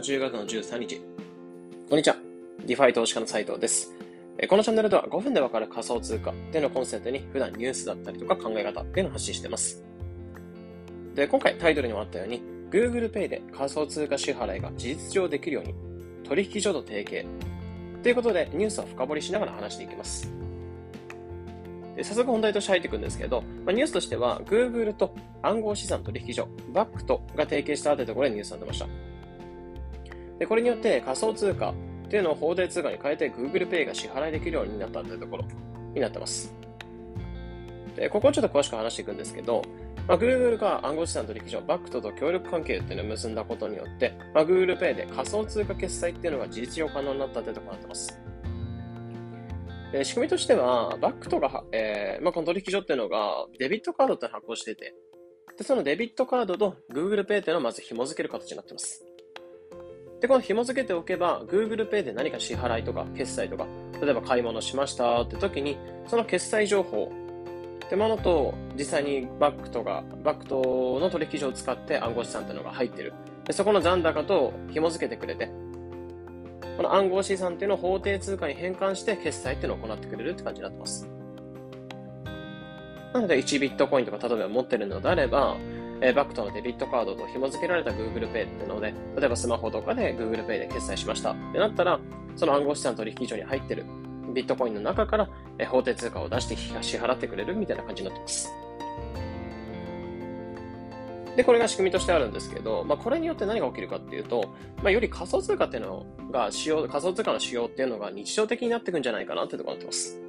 日は10月の13日。こんにちは。 DeFi 投資家の斉藤です。このチャンネルでは5分でわかる仮想通貨っていうのをコンセプトに普段ニュースだったりとか考え方っていうのを発信してます。で、今回タイトルにもあったように Google Pay で仮想通貨支払いが事実上できるように取引所と提携ということでニュースを深掘りしながら話していきます。で早速本題として入っていくんですけど、まあ、ニュースとしては Google と暗号資産取引所 Bakkt が提携したというところでニュースが出ました。でこれによって仮想通貨っていうのを法定通貨に変えて Google Pay が支払いできるようになったというところになってます。でここをちょっと詳しく話していくんですけど、まあ、Google が暗号資産取引所 Bakkt と協力関係っていうのを結んだことによって、まあ、Google Pay で仮想通貨決済っていうのが事実上可能になったというところになってます。で仕組みとしては、 Bakkt が、えーまあ、この取引所っていうのがデビットカードって発行してて、でそのデビットカードと Google Pay っていうのをまず紐付ける形になってます。で、この紐付けておけば、Google Pay で何か支払いとか決済とか、例えば買い物しましたって時に、その決済情報ってものと、実際にバックとか、バックとの取引所を使って暗号資産っていうのが入ってる。でそこの残高と紐付けてくれて、この暗号資産っていうのを法定通貨に変換して決済っていうのを行ってくれるって感じになってます。なので1ビットコインとか例えば持ってるのであれば、えー、バックとのデビットカードと紐付けられた Google Pay っていうので、例えばスマホとかで Google Pay で決済しましたってなったら、その暗号資産取引所に入ってるビットコインの中から、えー、法定通貨を出して支払ってくれるみたいな感じになってます。で、これが仕組みとしてあるんですけど、まあ、これによって何が起きるかっていうと、まあ、より仮想通貨っていうのが使用、仮想通貨の使用っていうのが日常的になっていくんじゃないかなってところになってます。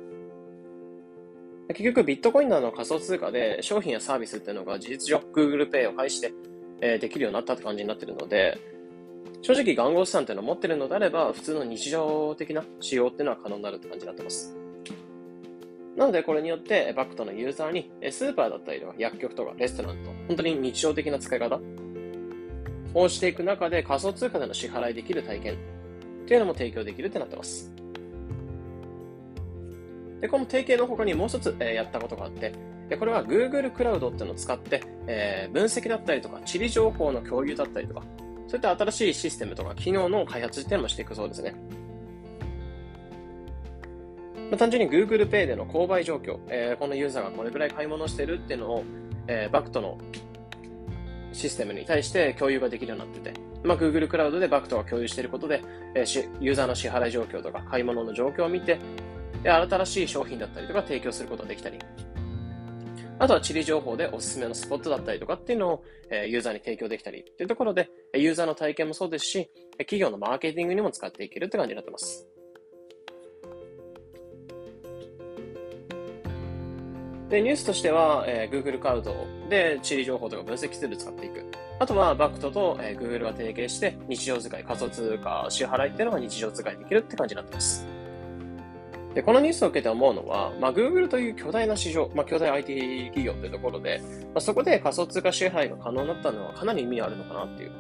結局、ビットコインなどの仮想通貨で商品やサービスっていうのが事実上 Google Pay を介して、え、できるようになったって感じになってるので、正直暗号資産っていうのを持ってるのであれば、普通の日常的な使用っていうのは可能になるって感じになってます。なので、これによって、バックトのユーザーに、スーパーだったりとか、薬局とか、レストランと、本当に日常的な使い方をしていく中で、仮想通貨での支払いできる体験っていうのも提供できるってなってます。で、この提携の他にもう一つ、えー、やったことがあって、でこれは Google クラウドっていうのを使って、えー、分析だったりとか、地理情報の共有だったりとか、そういった新しいシステムとか機能の開発ってもしていくそうですね。まあ、単純に Google Pay での購買状況、えー、このユーザーがこれくらい買い物してるっていうのを、えー、バクトのシステムに対して共有ができるようになってて、まあ、Google クラウドでバクトが共有していることで、えー、ユーザーの支払い状況とか買い物の状況を見て、で新しい商品だったりとか提供することができたり、あとは地理情報でおすすめのスポットだったりとかっていうのを、えユーザーに提供できたりっていうところで、ユーザーの体験もそうですし、企業のマーケティングにも使っていけるって感じになってます。で、ニュースとしては、えー、Google カウドで地理情報とか分析ツール使っていく。あとは、バクトと、えー、Google が提携して、日常使い、仮想通貨、支払いっていうのが日常使いできるって感じになってます。で、このニュースを受けて思うのは、まあ、Google という巨大な市場、まあ、巨大 IT 企業というところで、まあ、そこで仮想通貨支配が可能になったのはかなり意味あるのかなっていう。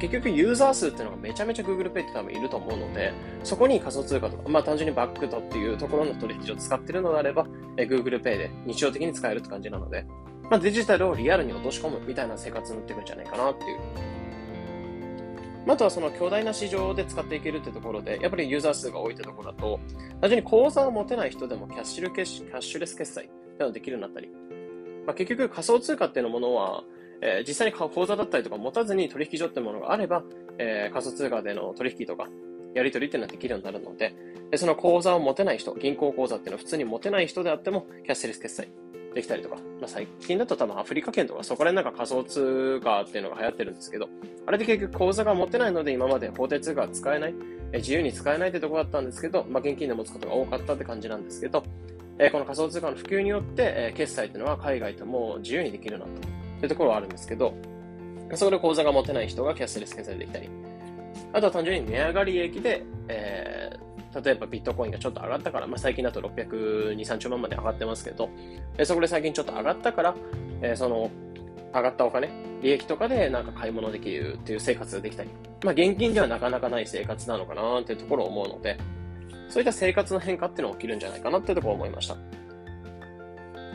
結局ユーザー数っていうのがめちゃめちゃ Google Pay って多分いると思うので、そこに仮想通貨とか、まあ単純にバックドっていうところの取引所を使ってるのであれば、え Google Pay で日常的に使えるって感じなので、まあデジタルをリアルに落とし込むみたいな生活になっていくんじゃないかなっていう。あとはその巨大な市場で使っていけるってところで、やっぱりユーザー数が多いってところだと、単純に口座を持てない人でもキャッシュレスキャッシュレス決済っていうのができるようになったり、まあ、結局仮想通貨っていうものは、えー、実際に口座だったりとか持たずに取引所ってものがあれば、えー、仮想通貨での取引とか、やり取りっていうのはできるようになるので、でその口座を持てない人、銀行口座っていうのは普通に持てない人であっても、キャッシュレス決済できたりとか、まあ、最近だと多分アフリカ圏とかそこら辺なんか仮想通貨っていうのが流行ってるんですけど、あれで結局口座が持てないので今まで法定通貨使えない、え自由に使えないってとこだったんですけど、まあ、現金で持つことが多かったって感じなんですけど、えこの仮想通貨の普及によって、え決済っていうのは海外とも自由にできるなというところはあるんですけど、そこで口座が持てない人がキャッシュレス決済できたり、あとは単純に値上がり益で、えー、例えばビットコインがちょっと上がったから、まあ、最近だと600、2、3兆万まで上がってますけど、えそこで最近ちょっと上がったから、えその上がったお金、利益とかでなんか買い物できるっていう生活ができたり、まあ現金ではなかなかない生活なのかなっていうところを思うので、そういった生活の変化っていうのが起きるんじゃないかなっていうところを思いました。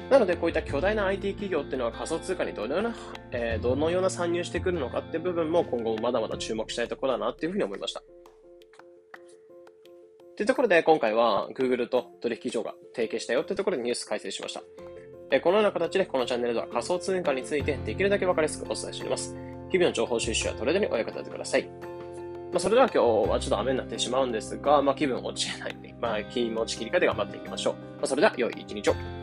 なので、こういった巨大な IT 企業っていうのは仮想通貨にどのような、えー、どのような参入してくるのかっていう部分も今後もまだまだ注目したいところだなっていうふうに思いました。というところで、今回は Google と取引所が提携したよというところでニュース解説しました。このような形でこのチャンネルでは仮想通貨についてできるだけわかりやすくお伝えしています。日々の情報収集はトレードにお役立てください。まあ、それでは今日はちょっと雨になってしまうんですが、まあ、気分落ちないで、まあ、気持ち切り替えて頑張っていきましょう。まあ、それでは良い一日を。